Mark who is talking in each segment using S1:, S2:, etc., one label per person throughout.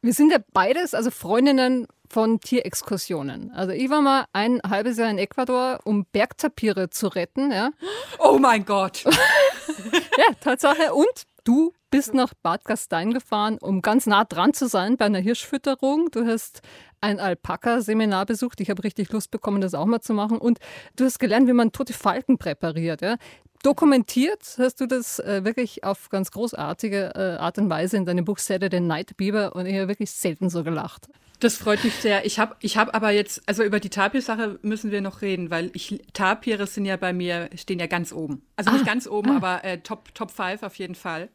S1: Wir sind ja beides, also Freundinnen von Tierexkursionen. Also ich war mal ein halbes Jahr in Ecuador, um Bergtapire zu retten. Ja.
S2: Oh mein Gott!
S1: ja, Tatsache. Und du bist nach Bad Gastein gefahren, um ganz nah dran zu sein bei einer Hirschfütterung. Du hast ein Alpaka-Seminar besucht. Ich habe richtig Lust bekommen, das auch mal zu machen. Und du hast gelernt, wie man tote Falken präpariert. Ja. Dokumentiert hast du das äh, wirklich auf ganz großartige äh, Art und Weise in deinem Buch Saturday Night Beaver und ich habe wirklich selten so gelacht.
S2: Das freut mich sehr. Ich habe ich hab aber jetzt, also über die Tapir-Sache müssen wir noch reden, weil ich, Tapire sind ja bei mir, stehen ja ganz oben. Also nicht ah, ganz oben, ah. aber äh, Top, Top 5 auf jeden Fall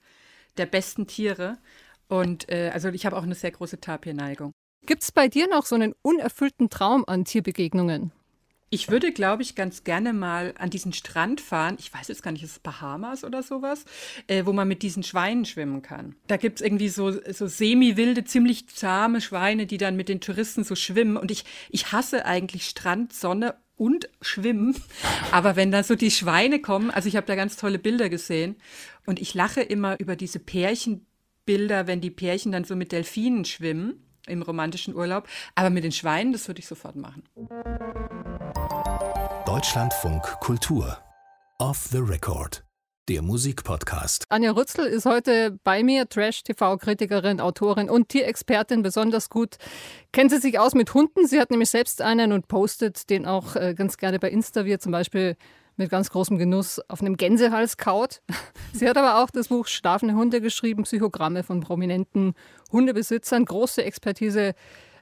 S2: der besten Tiere. Und äh, also ich habe auch eine sehr große Tapir-Neigung.
S1: Gibt es bei dir noch so einen unerfüllten Traum an Tierbegegnungen?
S2: Ich würde, glaube ich, ganz gerne mal an diesen Strand fahren. Ich weiß jetzt gar nicht, ist es Bahamas oder sowas, äh, wo man mit diesen Schweinen schwimmen kann. Da gibt es irgendwie so, so semi-wilde, ziemlich zahme Schweine, die dann mit den Touristen so schwimmen. Und ich, ich hasse eigentlich Strand, Sonne und Schwimmen. Aber wenn da so die Schweine kommen, also ich habe da ganz tolle Bilder gesehen. Und ich lache immer über diese Pärchenbilder, wenn die Pärchen dann so mit Delfinen schwimmen im romantischen Urlaub. Aber mit den Schweinen, das würde ich sofort machen.
S3: Deutschlandfunk Kultur. Off the Record. Der Musikpodcast.
S1: Anja Rützel ist heute bei mir, Trash-TV-Kritikerin, Autorin und Tierexpertin, besonders gut. Kennt sie sich aus mit Hunden? Sie hat nämlich selbst einen und postet den auch äh, ganz gerne bei Insta, wie er zum Beispiel mit ganz großem Genuss auf einem Gänsehals kaut. Sie hat aber auch das Buch Schlafende Hunde geschrieben, Psychogramme von prominenten Hundebesitzern, große Expertise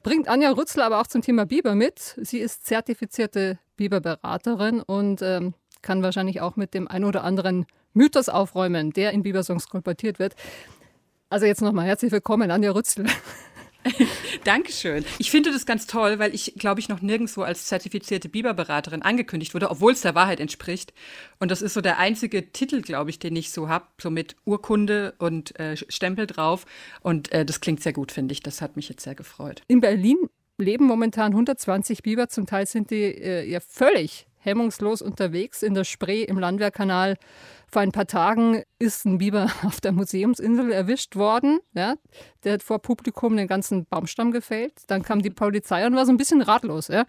S1: bringt Anja Rützler aber auch zum Thema Biber mit. Sie ist zertifizierte Biberberaterin und ähm, kann wahrscheinlich auch mit dem ein oder anderen Mythos aufräumen, der in Bibersongs kolportiert wird. Also jetzt nochmal herzlich willkommen, Anja Rützel.
S2: Dankeschön. Ich finde das ganz toll, weil ich, glaube ich, noch nirgendwo als zertifizierte Biberberaterin angekündigt wurde, obwohl es der Wahrheit entspricht. Und das ist so der einzige Titel, glaube ich, den ich so habe, so mit Urkunde und äh, Stempel drauf. Und äh, das klingt sehr gut, finde ich. Das hat mich jetzt sehr gefreut.
S1: In Berlin leben momentan 120 Biber. Zum Teil sind die äh, ja völlig hemmungslos unterwegs in der Spree im Landwehrkanal. Vor ein paar Tagen ist ein Biber auf der Museumsinsel erwischt worden. Ja, der hat vor Publikum den ganzen Baumstamm gefällt. Dann kam die Polizei und war so ein bisschen ratlos. Ja.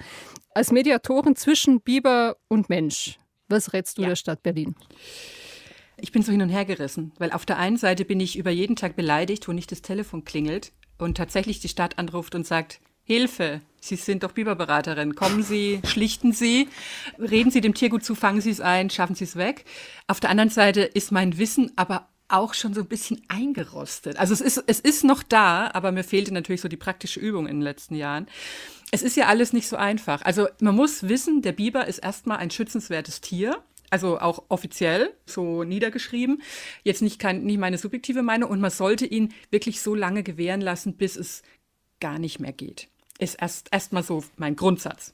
S1: Als Mediatorin zwischen Biber und Mensch, was rätst du ja. der Stadt Berlin?
S2: Ich bin so hin und her gerissen, weil auf der einen Seite bin ich über jeden Tag beleidigt, wo nicht das Telefon klingelt und tatsächlich die Stadt anruft und sagt, Hilfe, Sie sind doch Biberberaterin. Kommen Sie, schlichten Sie, reden Sie dem Tiergut zu, fangen Sie es ein, schaffen Sie es weg. Auf der anderen Seite ist mein Wissen aber auch schon so ein bisschen eingerostet. Also es ist, es ist noch da, aber mir fehlte natürlich so die praktische Übung in den letzten Jahren. Es ist ja alles nicht so einfach. Also man muss wissen, der Biber ist erstmal ein schützenswertes Tier. Also auch offiziell so niedergeschrieben. Jetzt nicht, kein, nicht meine subjektive Meinung. Und man sollte ihn wirklich so lange gewähren lassen, bis es gar nicht mehr geht ist erst erstmal so mein Grundsatz.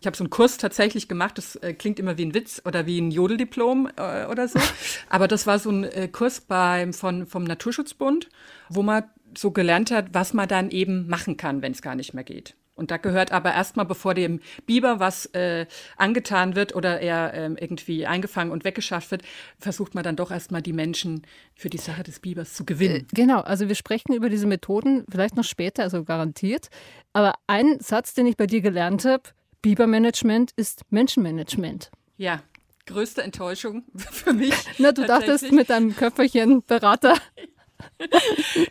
S2: Ich habe so einen Kurs tatsächlich gemacht, das äh, klingt immer wie ein Witz oder wie ein Jodeldiplom äh, oder so, aber das war so ein äh, Kurs beim von vom Naturschutzbund, wo man so gelernt hat, was man dann eben machen kann, wenn es gar nicht mehr geht. Und da gehört aber erstmal, bevor dem Biber was äh, angetan wird oder er ähm, irgendwie eingefangen und weggeschafft wird, versucht man dann doch erstmal die Menschen für die Sache des Bibers zu gewinnen.
S1: Äh, genau, also wir sprechen über diese Methoden vielleicht noch später, also garantiert. Aber ein Satz, den ich bei dir gelernt habe, Bibermanagement ist Menschenmanagement.
S2: Ja, größte Enttäuschung für mich.
S1: Na, du dachtest mit deinem Köpferchen Berater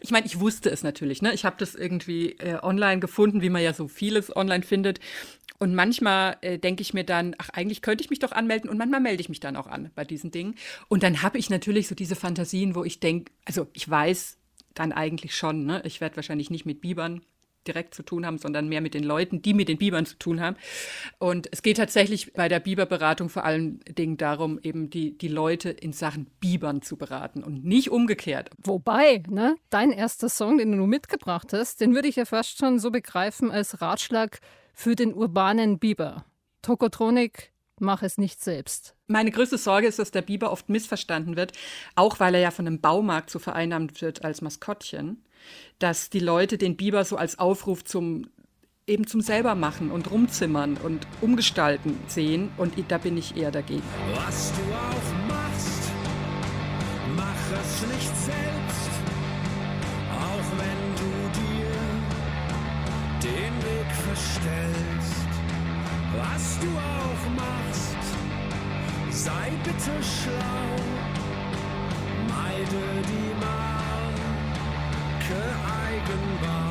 S2: ich meine, ich wusste es natürlich. Ne? Ich habe das irgendwie äh, online gefunden, wie man ja so vieles online findet. Und manchmal äh, denke ich mir dann, ach, eigentlich könnte ich mich doch anmelden. Und manchmal melde ich mich dann auch an bei diesen Dingen. Und dann habe ich natürlich so diese Fantasien, wo ich denke, also ich weiß dann eigentlich schon, ne? ich werde wahrscheinlich nicht mit Bibern direkt zu tun haben, sondern mehr mit den Leuten, die mit den Bibern zu tun haben. Und es geht tatsächlich bei der Biberberatung vor allen Dingen darum, eben die, die Leute in Sachen Bibern zu beraten und nicht umgekehrt.
S1: Wobei, ne, dein erster Song, den du mitgebracht hast, den würde ich ja fast schon so begreifen als Ratschlag für den urbanen Biber. Tokotronik mach es nicht selbst.
S2: Meine größte Sorge ist, dass der Biber oft missverstanden wird, auch weil er ja von einem Baumarkt so vereinnahmt wird als Maskottchen, dass die Leute den Biber so als Aufruf zum eben zum selbermachen und rumzimmern und umgestalten sehen und da bin ich eher dagegen.
S3: Was du auch machst, mach es nicht selbst, auch wenn du dir den Weg verstellst. Was du auch machst, sei bitte schlau, meide die Macht. dragon
S1: by.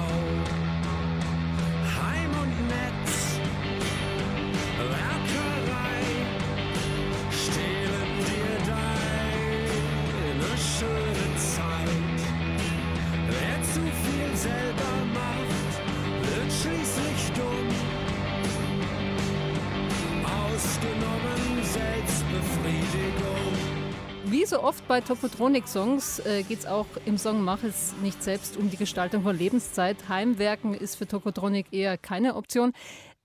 S1: So oft bei Tokotronik-Songs äh, geht es auch im Song Mach es nicht selbst um die Gestaltung von Lebenszeit. Heimwerken ist für Tokotronik eher keine Option.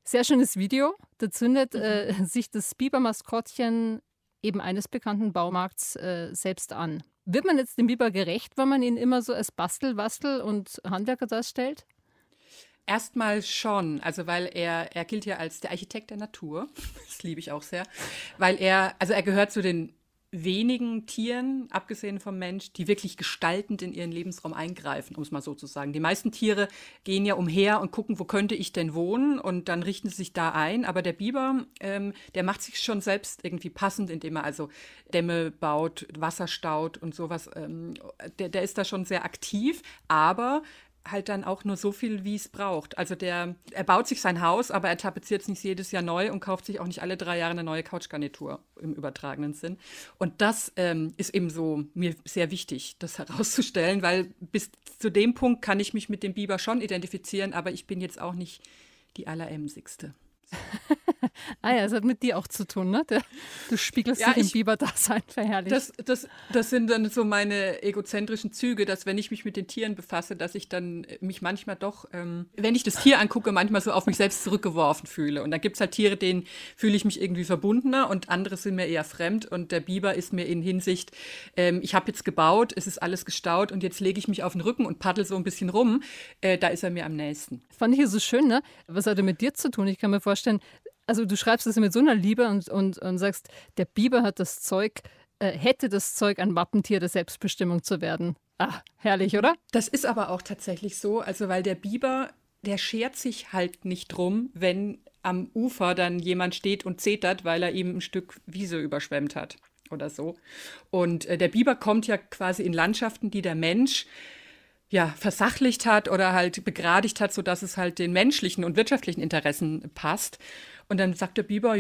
S1: Sehr schönes Video. Da zündet äh, sich das Biber-Maskottchen eben eines bekannten Baumarkts äh, selbst an. Wird man jetzt dem Biber gerecht, wenn man ihn immer so als Bastel, Bastel und Handwerker darstellt?
S2: Erstmal schon, also weil er, er gilt ja als der Architekt der Natur. Das liebe ich auch sehr. Weil er, also er gehört zu den wenigen Tieren, abgesehen vom Mensch, die wirklich gestaltend in ihren Lebensraum eingreifen, um es mal so zu sagen. Die meisten Tiere gehen ja umher und gucken, wo könnte ich denn wohnen und dann richten sie sich da ein. Aber der Biber, ähm, der macht sich schon selbst irgendwie passend, indem er also Dämme baut, Wasser staut und sowas. Ähm, der, der ist da schon sehr aktiv, aber halt dann auch nur so viel, wie es braucht. Also der, er baut sich sein Haus, aber er tapeziert es nicht jedes Jahr neu und kauft sich auch nicht alle drei Jahre eine neue Couchgarnitur im übertragenen Sinn. Und das ähm, ist eben so mir sehr wichtig, das herauszustellen, weil bis zu dem Punkt kann ich mich mit dem Biber schon identifizieren, aber ich bin jetzt auch nicht die alleremsigste.
S1: Ah ja, das hat mit dir auch zu tun, ne? Der, du spiegelst
S2: Ja,
S1: dich im Biber-Dasein verherrlicht.
S2: Das, das, das sind dann so meine egozentrischen Züge, dass wenn ich mich mit den Tieren befasse, dass ich dann äh, mich manchmal doch, ähm, wenn ich das Tier angucke, manchmal so auf mich selbst zurückgeworfen fühle. Und dann gibt es halt Tiere, denen fühle ich mich irgendwie verbundener und andere sind mir eher fremd. Und der Biber ist mir in Hinsicht, ähm, ich habe jetzt gebaut, es ist alles gestaut und jetzt lege ich mich auf den Rücken und paddel so ein bisschen rum. Äh, da ist er mir am nächsten.
S1: Fand ich ja so schön, ne? Was hat er mit dir zu tun? Ich kann mir vorstellen, also du schreibst das mit so einer Liebe und, und, und sagst, der Biber hat das Zeug, äh, hätte das Zeug, ein Wappentier der Selbstbestimmung zu werden. Ah, herrlich, oder?
S2: Das ist aber auch tatsächlich so, also weil der Biber, der schert sich halt nicht drum, wenn am Ufer dann jemand steht und zetert, weil er ihm ein Stück Wiese überschwemmt hat oder so. Und äh, der Biber kommt ja quasi in Landschaften, die der Mensch ja, versachlicht hat oder halt begradigt hat, sodass es halt den menschlichen und wirtschaftlichen Interessen passt. Und dann sagt der Biber,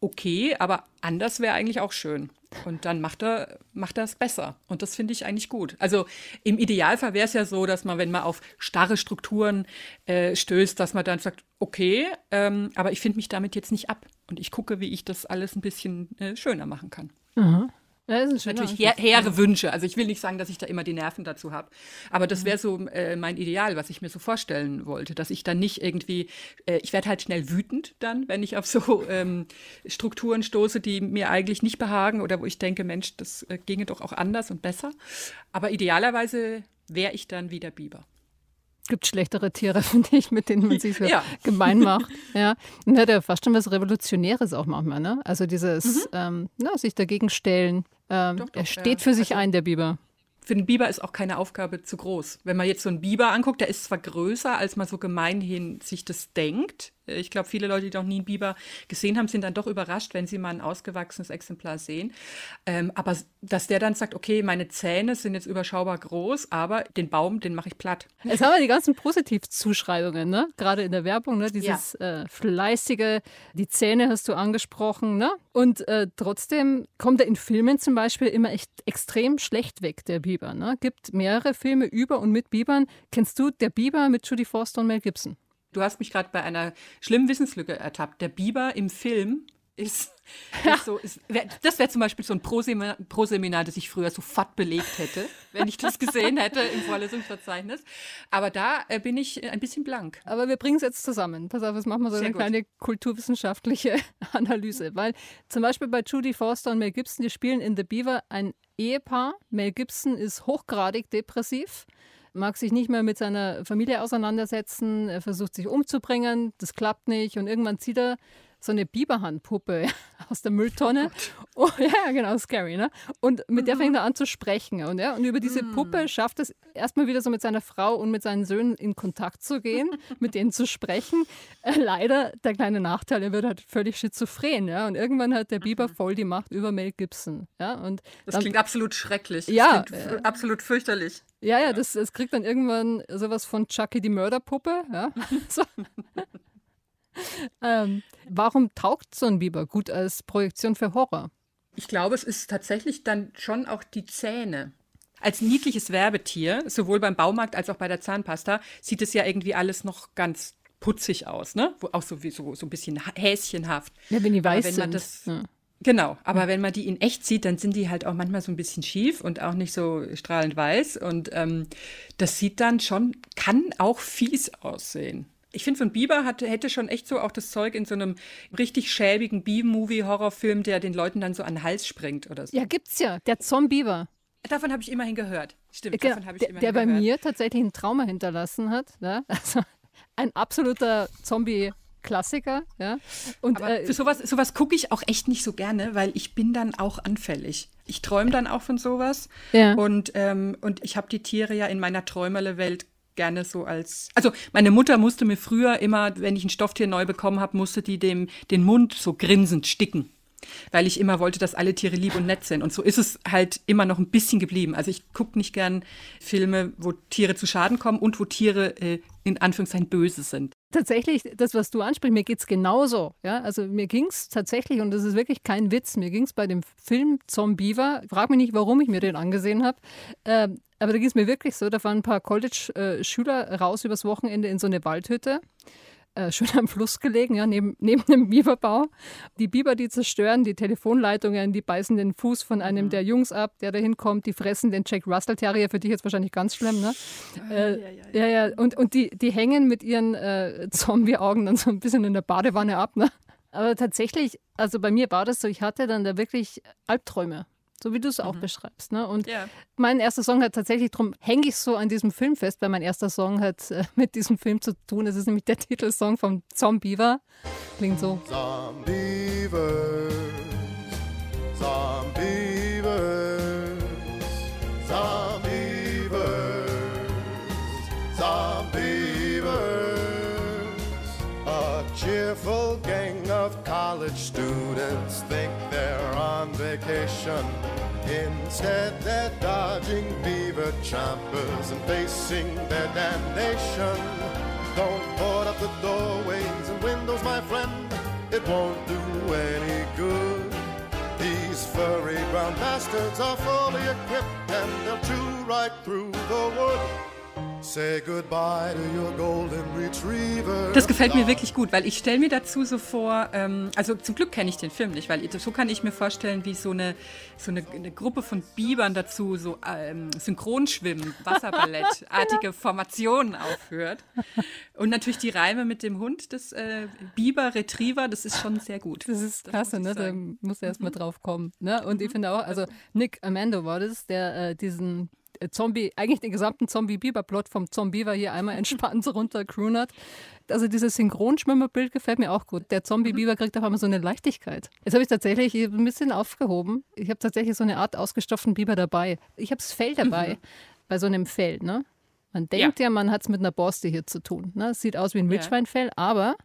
S2: okay, aber anders wäre eigentlich auch schön. Und dann macht er, macht er es besser. Und das finde ich eigentlich gut. Also im Idealfall wäre es ja so, dass man, wenn man auf starre Strukturen äh, stößt, dass man dann sagt, okay, ähm, aber ich finde mich damit jetzt nicht ab. Und ich gucke, wie ich das alles ein bisschen äh, schöner machen kann.
S1: Ja,
S2: Natürlich hehre Wünsche. Also ich will nicht sagen, dass ich da immer die Nerven dazu habe. Aber das wäre so äh, mein Ideal, was ich mir so vorstellen wollte. Dass ich dann nicht irgendwie, äh, ich werde halt schnell wütend dann, wenn ich auf so ähm, Strukturen stoße, die mir eigentlich nicht behagen oder wo ich denke, Mensch, das äh, ginge doch auch anders und besser. Aber idealerweise wäre ich dann wie der Biber.
S1: gibt schlechtere Tiere, finde ich, mit denen man sich so
S2: Ja.
S1: gemein macht. Ja. Und hat ja fast schon was Revolutionäres auch manchmal, ne? Also dieses ähm, na, sich dagegen stellen. Ähm.
S2: Doch, doch,
S1: er steht
S2: ja.
S1: für sich
S2: Also-
S1: ein, der Biber.
S2: Für den Biber ist auch keine Aufgabe zu groß. Wenn man jetzt so einen Biber anguckt, der ist zwar größer, als man so gemeinhin sich das denkt. Ich glaube, viele Leute, die noch nie einen Biber gesehen haben, sind dann doch überrascht, wenn sie mal ein ausgewachsenes Exemplar sehen. Ähm, aber dass der dann sagt, okay, meine Zähne sind jetzt überschaubar groß, aber den Baum, den mache ich platt.
S1: Jetzt haben wir die ganzen Positivzuschreibungen, ne? Gerade in der Werbung, ne? Dieses äh, fleißige, die Zähne hast du angesprochen, ne? Und äh, trotzdem kommt er in Filmen zum Beispiel immer echt extrem schlecht weg, der Biber. Ne? Gibt mehrere Filme über und mit Bibern. Kennst du Der Biber mit Judy Forster und Mel Gibson?
S2: Du hast mich gerade bei einer schlimmen Wissenslücke ertappt. Der Biber im Film ist, ist so, ist, wär, das wäre zum Beispiel so ein Proseminar, Proseminar, das ich früher sofort belegt hätte, wenn ich das gesehen hätte im Vorlesungsverzeichnis. Aber da äh, bin ich ein bisschen blank.
S1: Aber wir bringen es jetzt zusammen. Pass auf, jetzt machen wir so
S2: Sehr
S1: eine
S2: gut.
S1: kleine kulturwissenschaftliche Analyse. Weil zum Beispiel bei Judy Forster und Mel Gibson, die spielen in The Beaver ein Ehepaar. Mel Gibson ist hochgradig depressiv, mag sich nicht mehr mit seiner Familie auseinandersetzen, er versucht sich umzubringen, das klappt nicht und irgendwann zieht er so eine Biberhandpuppe aus der Mülltonne. Oh, ja, genau, scary, ne? Und mit der fängt er an zu sprechen. Und, ja, und über diese Puppe schafft es erstmal wieder so mit seiner Frau und mit seinen Söhnen in Kontakt zu gehen, mit denen zu sprechen. Äh, leider der kleine Nachteil, er wird halt völlig schizophren, ja. Und irgendwann hat der Biber voll die Macht über Mel Gibson. Ja, und
S2: Das
S1: dann-
S2: klingt absolut schrecklich.
S1: Ja,
S2: f- absolut fürchterlich.
S1: Ja, ja, das, das kriegt dann irgendwann sowas von Chucky die Mörderpuppe. Ja. so. ähm, warum taugt so ein Biber gut als Projektion für Horror?
S2: Ich glaube, es ist tatsächlich dann schon auch die Zähne. Als niedliches Werbetier, sowohl beim Baumarkt als auch bei der Zahnpasta, sieht es ja irgendwie alles noch ganz putzig aus, ne? Auch so, wie so, so ein bisschen ha- häschenhaft.
S1: Ja, wenn die weiß
S2: wenn
S1: sind.
S2: das-
S1: ja.
S2: Genau, aber wenn man die in echt sieht, dann sind die halt auch manchmal so ein bisschen schief und auch nicht so strahlend weiß. Und ähm, das sieht dann schon, kann auch fies aussehen. Ich finde, so ein Biber hat, hätte schon echt so auch das Zeug in so einem richtig schäbigen B-Movie-Horrorfilm, der den Leuten dann so an den Hals springt oder so.
S1: ja, gibt's ja. Der Zombieber.
S2: Davon habe ich immerhin gehört. Stimmt,
S1: Genau,
S2: davon habe ich
S1: der,
S2: immerhin
S1: der bei
S2: gehört.
S1: mir tatsächlich ein Trauma hinterlassen hat. Ja? Also ein absoluter Zombie-Klassiker. Ja? Und
S2: Aber
S1: äh,
S2: für sowas, sowas gucke ich auch echt nicht so gerne, weil ich bin dann auch anfällig. Ich träume dann auch von sowas.
S1: Ja.
S2: Und, ähm, und ich habe die Tiere ja in meiner Träumerle-Welt gerne so als. Also meine Mutter musste mir früher immer, wenn ich ein Stofftier neu bekommen habe, musste die dem den Mund so grinsend sticken. Weil ich immer wollte, dass alle Tiere lieb und nett sind. Und so ist es halt immer noch ein bisschen geblieben. Also ich gucke nicht gern Filme, wo Tiere zu Schaden kommen und wo Tiere äh, in Anführungszeichen böse sind.
S1: tatsächlich, das, was du ansprichst, mir geht's genauso. Ja? Also mir ging's tatsächlich, und das ist wirklich kein Witz, mir ging's bei dem Film Zombiever, frag mich nicht, warum ich mir den angesehen habe, ähm, aber da ging's mir wirklich so, da fahren ein paar College-Schüler raus übers Wochenende in so eine Waldhütte. Äh, schön am Fluss gelegen, ja, neben, neben einem Biberbau. Die Biber, die zerstören die Telefonleitungen, die beißen den Fuß von einem der Jungs ab, der da hinkommt, die fressen den Jack Russell Terrier, für dich jetzt wahrscheinlich ganz schlimm, ne? Äh, ja, ja, und, und die, die hängen mit ihren äh, Zombie-Augen dann so ein bisschen in der Badewanne ab, ne? Aber tatsächlich, also bei mir war das so, ich hatte dann da wirklich Albträume. So wie du es auch beschreibst. Ne? Und
S2: Ja.
S1: mein erster Song hat tatsächlich, darum hänge ich so an diesem Film fest, weil mein erster Song hat äh, mit diesem Film zu tun. Es ist nämlich der Titelsong vom Zombiever. Klingt so.
S4: Zombievers, vacation. Instead, they're dodging beaver chompers and facing their damnation. Don't board up the doorways and windows, my friend. It won't do any good. These furry brown bastards are fully equipped and they'll chew right through the wood.
S2: Das gefällt mir wirklich gut, weil ich stelle mir dazu so vor, ähm, also zum Glück kenne ich den Film nicht, weil so kann ich mir vorstellen, wie so eine, so eine, eine Gruppe von Bibern dazu so ähm, Synchronschwimmen, Wasserballettartige Formationen aufführt. Und natürlich die Reime mit dem Hund, das äh, Biber Retriever, das ist schon sehr gut.
S1: Das ist klasse,
S2: muss ich
S1: ne? Da muss er erst mal drauf kommen. Ne? Und ich finde auch, also Nick Amando war das, der äh, diesen Zombie, eigentlich den gesamten Zombie-Biber-Plot vom Zombiever hier einmal entspannt hat. Also dieses Synchronschwimmerbild gefällt mir auch gut. Der Zombie-Biber kriegt auf einmal so eine Leichtigkeit. Jetzt habe ich tatsächlich ich hab ein bisschen aufgehoben. Ich habe tatsächlich so eine Art ausgestopften Biber dabei. Ich habe das Fell dabei, bei so einem Fell, ne? Man denkt ja, man hat es mit einer Borste hier zu tun. Ne? Es sieht aus wie ein
S2: Ja.
S1: Wildschweinfell, aber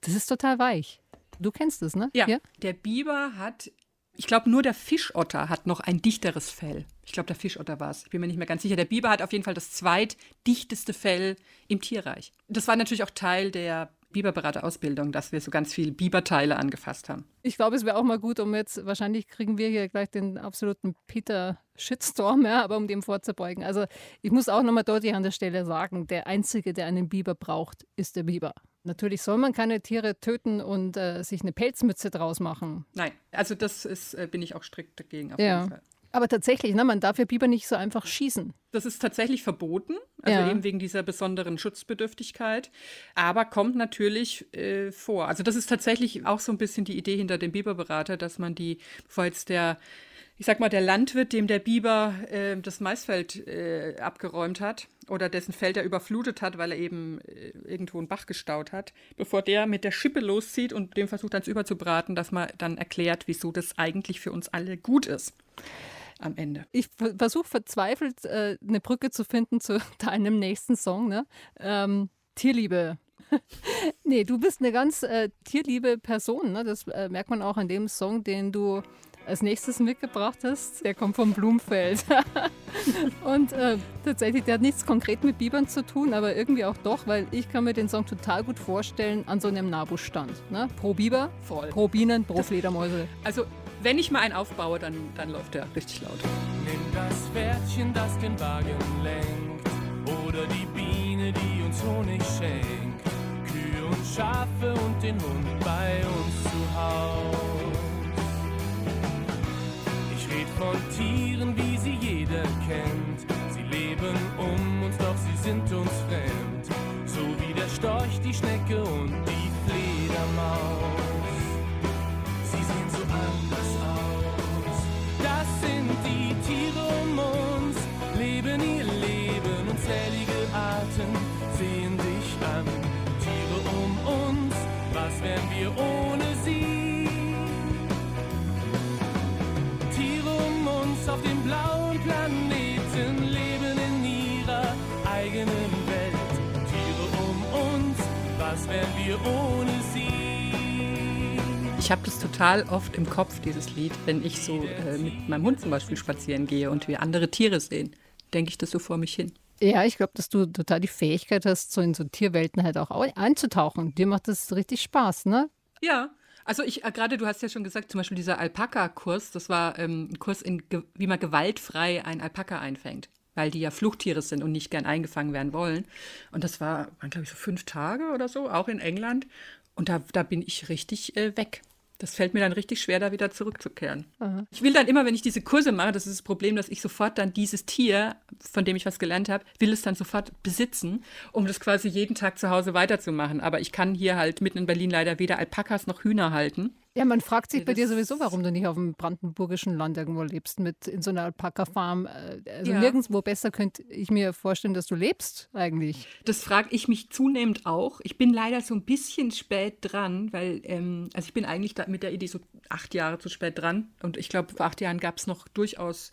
S1: das ist total weich. Du kennst es, ne?
S2: Ja, der Biber hat, ich glaube, nur der Fischotter hat noch ein dichteres Fell. Ich glaube, der Fischotter war es. Ich bin mir nicht mehr ganz sicher. Der Biber hat auf jeden Fall das zweitdichteste Fell im Tierreich. Das war natürlich auch Teil der Biberberaterausbildung, dass wir so ganz viel Biberteile angefasst haben.
S1: Ich glaube, es wäre auch mal gut, um jetzt, wahrscheinlich kriegen wir hier gleich den absoluten Peter-Shitstorm, ja, aber um dem vorzubeugen. Also ich muss auch nochmal deutlich an der Stelle sagen, der Einzige, der einen Biber braucht, ist der Biber. Natürlich soll man keine Tiere töten und äh, sich eine Pelzmütze draus machen.
S2: Nein, also das ist, äh, bin ich auch strikt dagegen auf
S1: Ja.
S2: jeden Fall.
S1: Aber tatsächlich, ne, man darf ja Biber nicht so einfach schießen.
S2: Das ist tatsächlich verboten, also
S1: Ja.
S2: eben wegen dieser besonderen Schutzbedürftigkeit, aber kommt natürlich äh, vor. Also das ist tatsächlich auch so ein bisschen die Idee hinter dem Biberberater, dass man die, bevor jetzt der, ich sag mal, der Landwirt, dem der Biber äh, das Maisfeld äh, abgeräumt hat oder dessen Felder überflutet hat, weil er eben äh, irgendwo einen Bach gestaut hat, bevor der mit der Schippe loszieht und dem versucht dann überzubraten, dass man dann erklärt, wieso das eigentlich für uns alle gut ist am Ende.
S1: Ich versuche verzweifelt, äh, eine Brücke zu finden zu deinem nächsten Song, ne? Ähm, Tierliebe. nee, du bist eine ganz äh, tierliebe Person. Ne? Das äh, merkt man auch an dem Song, den du als nächstes mitgebracht hast. Der kommt vom Blumfeld. und äh, tatsächlich, der hat nichts konkret mit Bibern zu tun, aber irgendwie auch doch, weil ich kann mir den Song total gut vorstellen an so einem Nabu-Stand. Ne? Pro Biber,
S2: Voll.
S1: pro Bienen, pro Fledermäuse.
S2: Also, wenn ich mal einen aufbaue, dann, dann läuft der richtig laut.
S3: Nimm das Pferdchen, das den Wagen lenkt, oder die Biene, die uns Honig schenkt, Kühe und Schafe und den Hund bei uns zu Haus. Von Tieren, wie sie jeder kennt. Sie leben um uns, doch sie sind uns fremd. So wie der Storch, die Schnecke und die Fledermaus. Auf dem blauen Planeten leben in ihrer eigenen Welt. Tiere um uns, was wären wir ohne sie?
S2: Ich habe das total oft im Kopf, dieses Lied, wenn ich so äh, mit meinem Hund zum Beispiel spazieren gehe und wir andere Tiere sehen. Denke ich das so vor mich hin.
S1: Ja, ich glaube, dass du total die Fähigkeit hast, so in so Tierwelten halt auch au- einzutauchen. Dir macht das richtig Spaß, ne?
S2: Ja. Also ich, äh, gerade du hast ja schon gesagt, zum Beispiel dieser Alpaka-Kurs, das war ähm, ein Kurs, in, wie man gewaltfrei einen Alpaka einfängt, weil die ja Fluchttiere sind und nicht gern eingefangen werden wollen. Und das war, waren glaube ich so fünf Tage oder so, auch in England. Und da, da bin ich richtig äh, weg. Das fällt mir dann richtig schwer, da wieder zurückzukehren. Ich will dann immer, wenn ich diese Kurse mache, das ist das Problem, dass ich sofort dann dieses Tier, von dem ich was gelernt habe, will es dann sofort besitzen, um das quasi jeden Tag zu Hause weiterzumachen. Aber ich kann hier halt mitten in Berlin leider weder Alpakas noch Hühner halten.
S1: Ja, man fragt sich bei dir sowieso, warum du nicht auf dem brandenburgischen Land irgendwo lebst, mit in so einer Alpaka-Farm. Äh, Also
S2: Ja.
S1: nirgendwo besser könnte ich mir vorstellen, dass du lebst eigentlich.
S2: Das frage ich mich zunehmend auch. Ich bin leider so ein bisschen spät dran, weil, ähm, also ich bin eigentlich mit der Idee so acht Jahre zu spät dran. Und ich glaube, vor acht Jahren gab es noch durchaus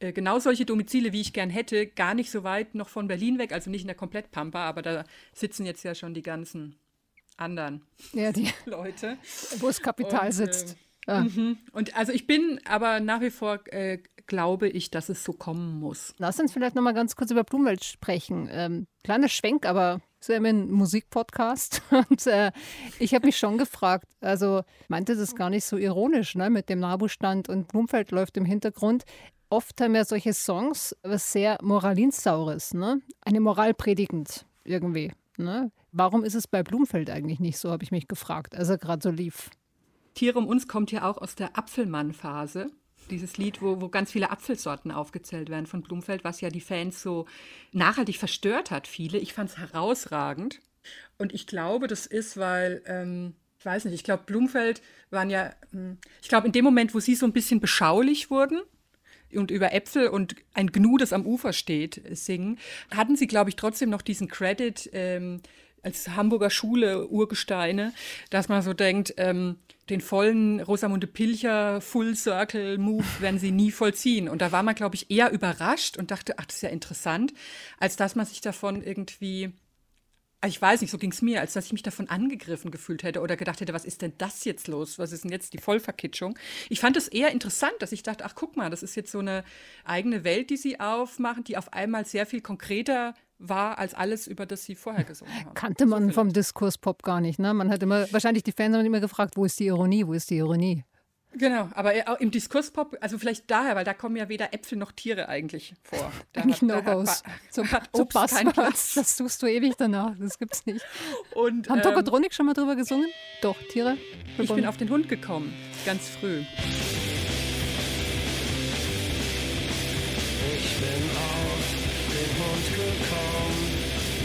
S2: äh, genau solche Domizile, wie ich gern hätte, gar nicht so weit noch von Berlin weg, also nicht in der Komplettpampa, aber da sitzen jetzt ja schon die ganzen anderen
S1: Ja, die,
S2: Leute.
S1: wo das Kapital
S2: Und,
S1: sitzt.
S2: äh,
S1: Ja.
S2: Und also ich bin aber nach wie vor, äh, glaube ich, dass es so kommen muss.
S1: Lass uns vielleicht noch mal ganz kurz über Blumenwelt sprechen. Ähm, kleiner Schwenk, aber ist ja immer ein Musikpodcast. Und äh, ich habe mich schon gefragt, also meinte das gar nicht so ironisch, ne, mit dem Nabustand und Blumfeld läuft im Hintergrund. Oft haben ja solche Songs was sehr Moralinsaures, ne? Eine Moral predigend irgendwie. Ne? Warum ist es bei Blumfeld eigentlich nicht so, habe ich mich gefragt, als er gerade so lief.
S2: Tiere um uns kommt ja auch aus der Apfelmann-Phase. Dieses Lied, wo, wo ganz viele Apfelsorten aufgezählt werden von Blumfeld, was ja die Fans so nachhaltig verstört hat, viele. Ich fand es herausragend. Und ich glaube, das ist, weil, ähm, ich weiß nicht, ich glaube, Blumfeld waren ja, hm, ich glaube, in dem Moment, wo sie so ein bisschen beschaulich wurden, und über Äpfel und ein Gnu, das am Ufer steht, singen, hatten sie, glaube ich, trotzdem noch diesen Credit ähm, als Hamburger Schule Urgesteine, dass man so denkt, ähm, den vollen Rosamunde Pilcher Full Circle Move werden sie nie vollziehen. Und da war man, glaube ich, eher überrascht und dachte, ach, das ist ja interessant, als dass man sich davon irgendwie ich weiß nicht, so ging es mir, als dass ich mich davon angegriffen gefühlt hätte oder gedacht hätte, was ist denn das jetzt los? Was ist denn jetzt die Vollverkitschung? Ich fand es eher interessant, dass ich dachte, ach guck mal, das ist jetzt so eine eigene Welt, die sie aufmachen, die auf einmal sehr viel konkreter war als alles, über das sie vorher gesungen haben.
S1: Kannte man vom Diskurs Pop gar nicht. Ne? Man hat immer, wahrscheinlich die Fans haben immer gefragt, wo ist die Ironie, wo ist die Ironie?
S2: Genau, aber auch im Diskurspop, also vielleicht daher, weil da kommen ja weder Äpfel noch Tiere eigentlich vor. Da
S1: Eigentlich No-Gos. Zum, zum.
S2: Platz.
S1: Das tust du ewig danach. Das gibt's nicht.
S2: Und,
S1: Haben
S2: ähm,
S1: Tokotronik schon mal drüber gesungen? Doch, Tiere?
S2: ich bin auf den Hund gekommen, ganz früh.
S3: Ich bin auf den Hund gekommen,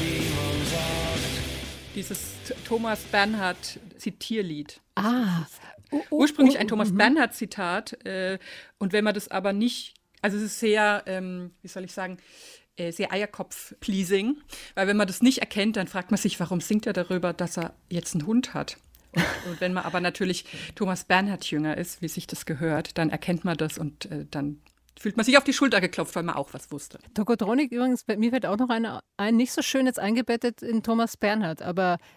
S3: wie man sagt.
S2: Dieses Thomas Bernhard Zitierlied.
S1: Ah. Oh, oh,
S2: Ursprünglich
S1: oh,
S2: ein Thomas Bernhard Zitat. Äh, und wenn man das aber nicht, also es ist sehr, ähm, wie soll ich sagen, äh, sehr Eierkopf-pleasing, weil wenn man das nicht erkennt, dann fragt man sich, warum singt er darüber, dass er jetzt einen Hund hat. Und, und wenn man aber natürlich Thomas Bernhard jünger ist, wie sich das gehört, dann erkennt man das und äh, dann fühlt man sich auf die Schulter geklopft, weil man auch was wusste.
S1: Tokotronik übrigens, bei mir wird auch noch eine, ein nicht so schön jetzt eingebettet in Thomas Bernhard, aber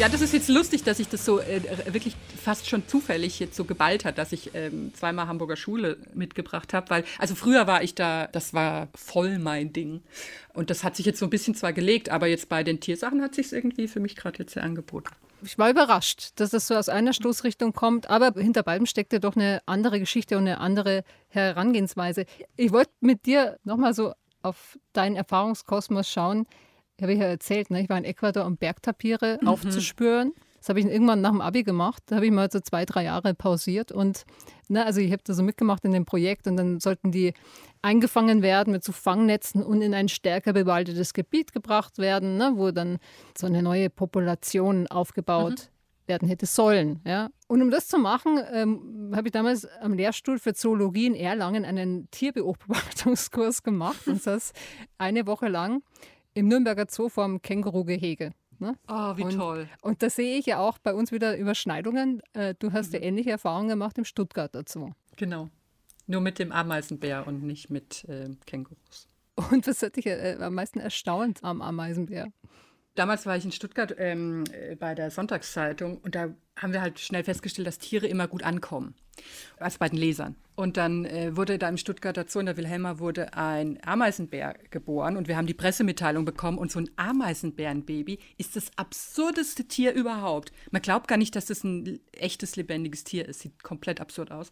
S2: Ja, das ist jetzt lustig, dass sich das so äh, wirklich fast schon zufällig jetzt so geballt hat, dass ich ähm, zweimal Hamburger Schule mitgebracht habe, weil also früher war ich da, das war voll mein Ding und das hat sich jetzt so ein bisschen zwar gelegt, aber jetzt bei den Tiersachen hat sich es irgendwie für mich gerade jetzt sehr angeboten.
S1: Ich war überrascht, dass das so aus einer Stoßrichtung kommt, aber hinter beidem steckte doch eine andere Geschichte und eine andere Herangehensweise. Ich wollte mit dir nochmal so auf deinen Erfahrungskosmos schauen. Ich habe ja erzählt, ne? ich war in Ecuador, um Bergtapiere mhm. aufzuspüren. Das habe ich irgendwann nach dem Abi gemacht. Da habe ich mal so zwei, drei Jahre pausiert. Und ne, also ich habe da so mitgemacht in dem Projekt und dann sollten die eingefangen werden mit so Fangnetzen und in ein stärker bewaldetes Gebiet gebracht werden, ne, wo dann so eine neue Population aufgebaut mhm. werden hätte sollen. Ja. Und um das zu machen, ähm, habe ich damals am Lehrstuhl für Zoologie in Erlangen einen Tierbeobachtungskurs gemacht und das eine Woche lang im Nürnberger Zoo vorm Kängurugehege.
S2: Ne? Oh, wie
S1: und,
S2: toll.
S1: Und da sehe ich ja auch bei uns wieder Überschneidungen. Äh, du hast ja mhm. ähnliche Erfahrungen gemacht im Stuttgarter Zoo.
S2: Genau. Nur mit dem Ameisenbär und nicht mit äh, Kängurus.
S1: Und was hat dich äh, am meisten erstaunt am Ameisenbär?
S2: Damals war ich in Stuttgart ähm, äh, bei der Sonntagszeitung und da haben wir halt schnell festgestellt, dass Tiere immer gut ankommen. Also bei den Lesern. Und dann äh, wurde da im Stuttgarter Zoo in der Wilhelma wurde ein Ameisenbär geboren und wir haben die Pressemitteilung bekommen und so ein Ameisenbärenbaby ist das absurdeste Tier überhaupt. Man glaubt gar nicht, dass das ein echtes lebendiges Tier ist. Sieht komplett absurd aus.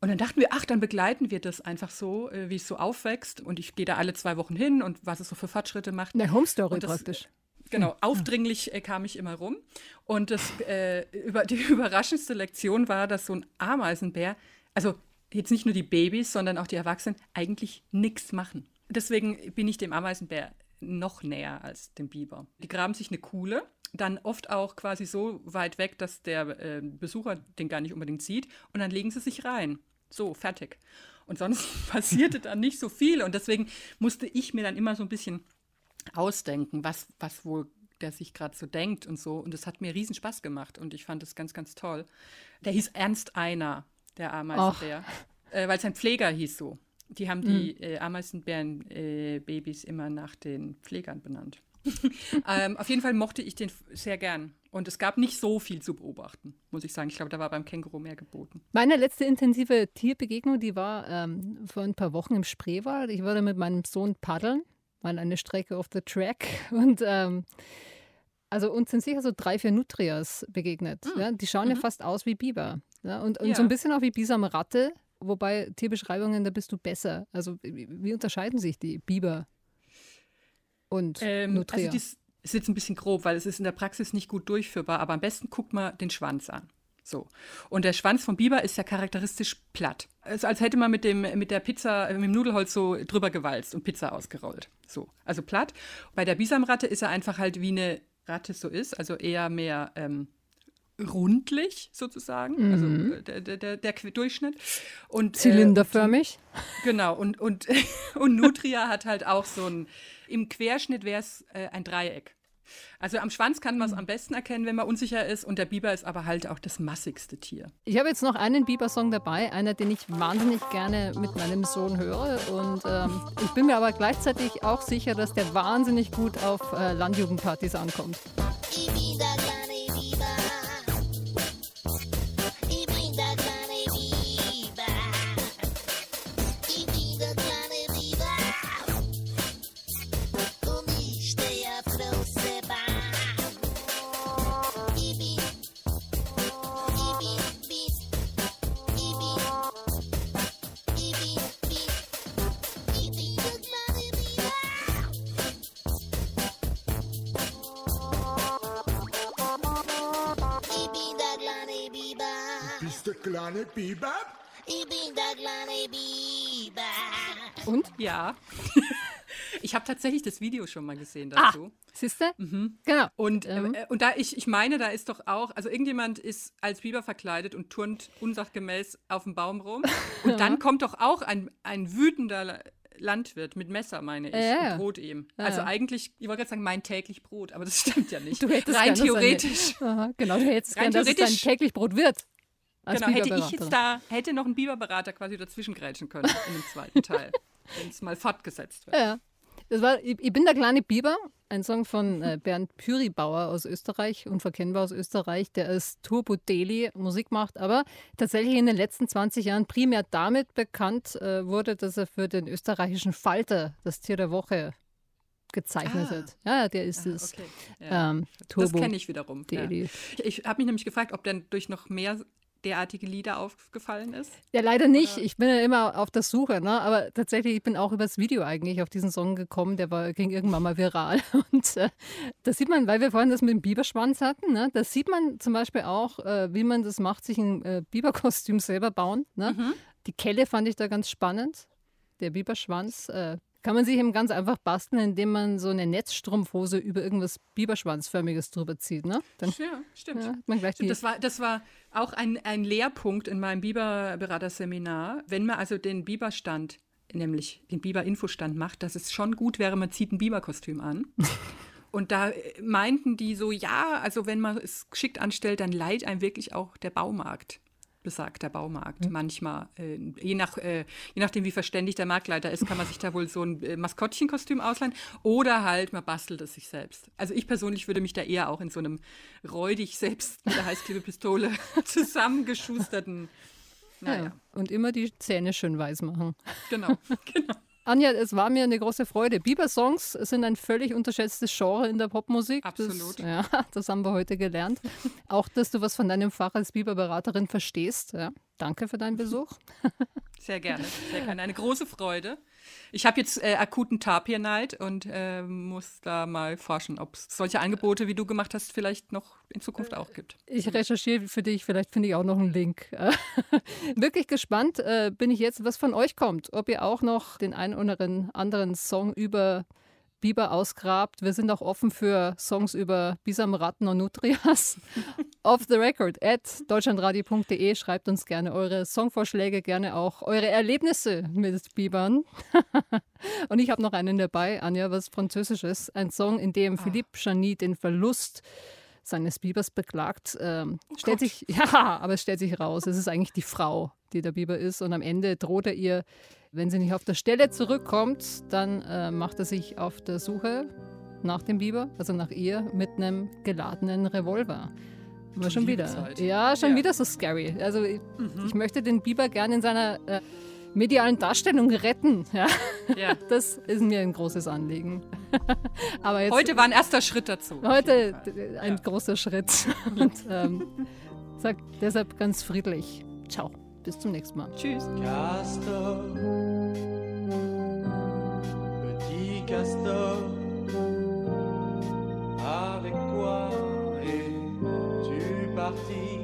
S2: Und dann dachten wir, ach, dann begleiten wir das einfach so, äh, wie es so aufwächst. Und ich gehe da alle zwei Wochen hin und was es so für Fortschritte macht.
S1: Eine Homestory praktisch.
S2: Genau, aufdringlich äh, kam ich immer rum. Und das, äh, über, die überraschendste Lektion war, dass so ein Ameisenbär, also jetzt nicht nur die Babys, sondern auch die Erwachsenen, eigentlich nichts machen. Deswegen bin ich dem Ameisenbär noch näher als dem Biber. Die graben sich eine Kuhle, dann oft auch quasi so weit weg, dass der äh, Besucher den gar nicht unbedingt sieht, und dann legen sie sich rein. So, fertig. Und sonst passierte dann nicht so viel. Und deswegen musste ich mir dann immer so ein bisschen ausdenken, was, was wohl der sich gerade so denkt und so. Und es hat mir riesen Spaß gemacht und ich fand es ganz, ganz toll. Der hieß Ernst Einer, der Ameisenbär, äh, weil sein Pfleger hieß so. Die haben die mhm. äh, Ameisenbären-Babys äh, immer nach den Pflegern benannt. ähm, auf jeden Fall mochte ich den sehr gern. Und es gab nicht so viel zu beobachten, muss ich sagen. Ich glaube, da war beim Känguru mehr geboten.
S1: Meine letzte intensive Tierbegegnung, die war ähm, vor ein paar Wochen im Spreewald. Ich war da mit meinem Sohn paddeln mal eine Strecke auf the track. Und ähm, also uns sind sicher so drei, vier Nutrias begegnet. Mhm. Ja? Die schauen mhm. ja fast aus wie Biber. Ja? Und, und ja. so ein bisschen auch wie Bisam Ratte, wobei Tierbeschreibungen, da bist du besser. Also wie, unterscheiden sich die Biber und ähm, Nutria?
S2: Also das ist jetzt ein bisschen grob, weil es ist in der Praxis nicht gut durchführbar, aber am besten guckt man den Schwanz an. So. Und der Schwanz vom Biber ist ja charakteristisch platt. Also als hätte man mit, dem, mit der Pizza, mit dem Nudelholz so drüber gewalzt und Pizza ausgerollt. So. Also platt. Bei der Bisamratte ist er einfach halt wie eine Ratte so ist, also eher mehr ähm, rundlich sozusagen, also, mhm. also der, der, der, Durchschnitt. Und,
S1: äh, Zylinderförmig.
S2: Äh, genau, und, und, und Nutria hat halt auch so ein, im Querschnitt wäre es äh, ein Dreieck. Also am Schwanz kann man es am besten erkennen, wenn man unsicher ist. Und der Biber ist aber halt auch das massigste Tier.
S1: Ich habe jetzt noch einen Biber-Song dabei, einer, den ich wahnsinnig gerne mit meinem Sohn höre. Und ähm, ich bin mir aber gleichzeitig auch sicher, dass der wahnsinnig gut auf äh, Landjugendpartys ankommt.
S5: Bist der kleine Biber?
S6: Ich bin der kleine Biber.
S1: Und?
S2: Ja. Ich habe tatsächlich das Video schon mal gesehen
S1: Ah,
S2: dazu.
S1: siehst du? Genau.
S2: Und,
S1: Ähm.
S2: äh, und da ich, ich meine, da ist doch auch, also irgendjemand ist als Biber verkleidet und turnt unsachgemäß auf dem Baum rum. Und dann kommt doch auch ein, ein wütender La- Landwirt mit Messer, meine ich,
S1: Ja,
S2: und droht ihm.
S1: Ja,
S2: also eigentlich, ich wollte gerade sagen, mein täglich Brot, aber das stimmt ja nicht.
S1: Du hättest
S2: Rein theoretisch.
S1: Aha, genau, du hättest
S2: Rein
S1: gern, dass es dein
S2: theoretisch-
S1: täglich Brot wird. Als
S2: Genau, hätte ich jetzt da, hätte noch ein Biberberater quasi dazwischen grätschen können in dem zweiten Teil, wenn es mal fortgesetzt wird.
S1: Ja. Das war, ich, ich bin der kleine Biber, ein Song von äh, Bernd Püribauer aus Österreich, unverkennbar aus Österreich, der als Turbo Deli Musik macht, aber tatsächlich in den letzten 20 Jahren primär damit bekannt äh, wurde, dass er für den österreichischen Falter das Tier der Woche gezeichnet
S2: Ah.
S1: hat. Ja, der ist
S2: Ah,
S1: es.
S2: okay. Ja.
S1: Ähm,
S2: Das
S1: Turbo
S2: kenne ich wiederum. Ja.
S1: Deli.
S2: Ich, ich habe mich nämlich gefragt, ob dann durch noch mehr derartige Lieder aufgefallen ist.
S1: Ja, leider nicht. Ich bin ja immer auf der Suche, ne? aber tatsächlich, ich bin auch übers Video eigentlich auf diesen Song gekommen. Der war, ging irgendwann mal viral. Und äh, da sieht man, weil wir vorhin das mit dem Biberschwanz hatten, ne? da sieht man zum Beispiel auch, äh, wie man das macht, sich ein äh, Biberkostüm selber bauen. Ne? Die Kelle fand ich da ganz spannend. Der Biberschwanz. Kann man sich eben ganz einfach basteln, indem man so eine Netzstrumpfhose über irgendwas Biberschwanzförmiges drüber zieht. Ne? Dann
S2: Ja, stimmt.
S1: ja, man gleich
S2: Stimmt, das war, das war auch ein, ein Lehrpunkt in meinem Biberberaterseminar. Wenn man also den Biberstand, nämlich den Biber-Infostand macht, dass es schon gut wäre, man zieht ein Biberkostüm an. Und da meinten die so, ja, also wenn man es geschickt anstellt, dann leiht einem wirklich auch der Baumarkt, besagt der Baumarkt. Manchmal, äh, je, nach, äh, je nachdem, wie verständig der Marktleiter ist, kann man sich da wohl so ein äh, Maskottchenkostüm ausleihen oder halt, man bastelt es sich selbst. Also ich persönlich würde mich da eher auch in so einem räudig selbst mit der Heißklebepistole zusammengeschusterten, naja,
S1: ja. Und immer die Zähne schön weiß machen.
S2: genau, genau.
S1: Anja, es war mir eine große Freude. Bieber-Songs sind ein völlig unterschätztes Genre in der Popmusik.
S2: Absolut.
S1: Das, ja, das haben wir heute gelernt. Auch, dass du was von deinem Fach als Bieberberaterin verstehst. Ja. Danke für deinen Besuch.
S2: Sehr gerne, sehr gerne. Eine große Freude. Ich habe jetzt äh, akuten Tapir-Neid und äh, muss da mal forschen, ob es solche Angebote, wie du gemacht hast, vielleicht noch in Zukunft auch gibt.
S1: Ich recherchiere für dich, vielleicht finde ich auch noch einen Link. Wirklich gespannt äh, bin ich jetzt, was von euch kommt. Ob ihr auch noch den einen oder anderen Song über Biber ausgrabt. Wir sind auch offen für Songs über Bisamratten und Nutrias. Off the record at deutschlandradio.de schreibt uns gerne eure Songvorschläge, gerne auch eure Erlebnisse mit Bibern. und ich habe noch einen dabei, Anja, was Französisches. Ein Song, in dem Philippe Chani den Verlust seines Bibers beklagt. Ähm, stellt sich, ja, aber es stellt sich raus, es ist eigentlich die Frau, die der Biber ist. Und am Ende droht er ihr, wenn sie nicht auf der Stelle zurückkommt, dann äh, macht er sich auf der Suche nach dem Biber, also nach ihr, mit einem geladenen Revolver. Aber schon wieder.
S2: Liebezeit.
S1: Ja, schon
S2: Ja.
S1: wieder so scary. Also ich, ich möchte den Biber gerne in seiner äh, medialen Darstellung retten. Ja,
S2: Ja.
S1: das ist mir ein großes Anliegen. Aber jetzt,
S2: Heute war ein erster Schritt dazu.
S1: Heute ein großer Schritt. Und ähm, sag deshalb ganz friedlich. Ciao, bis zum nächsten Mal.
S2: Tschüss.
S3: Castor, petit castor, avec quoi es-tu parti